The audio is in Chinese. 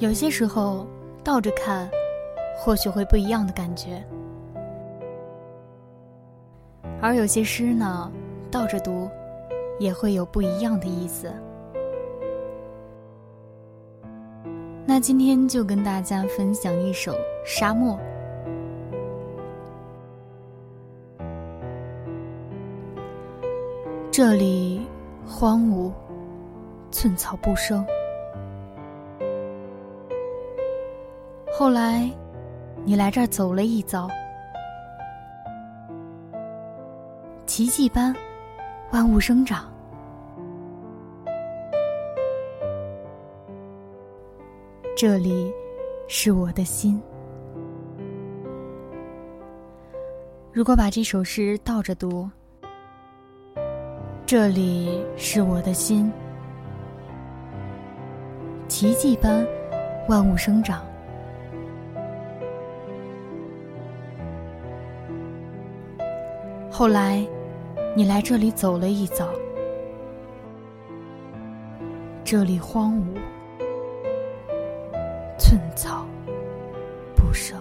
有些时候倒着看，或许会不一样的感觉；而有些诗呢，倒着读，也会有不一样的意思。那今天就跟大家分享一首《沙漠》。这里荒芜，寸草不生。后来，你来这儿走了一遭，奇迹般万物生长。这里是我的心。如果把这首诗倒着读，这里是我的心，奇迹般万物生长。后来，你来这里走了一遭，这里荒芜，寸草不生。